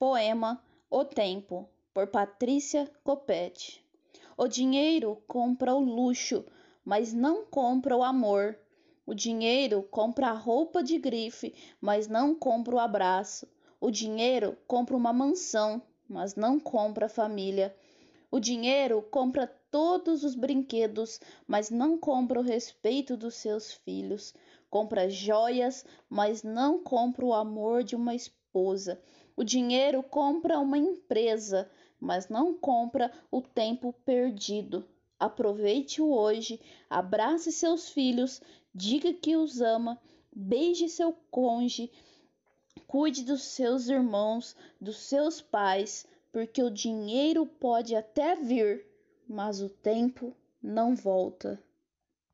Poema O Tempo, por Patrícia Copete. O dinheiro compra o luxo, mas não compra o amor. O dinheiro compra a roupa de grife, mas não compra o abraço. O dinheiro compra uma mansão, mas não compra a família. O dinheiro compra todos os brinquedos, mas não compra o respeito dos seus filhos. Compra joias, mas não compra o amor de uma esposa. O dinheiro compra uma empresa, mas não compra o tempo perdido. Aproveite o hoje, abrace seus filhos, diga que os ama, beije seu cônjuge, cuide dos seus irmãos, dos seus pais, porque o dinheiro pode até vir, mas o tempo não volta.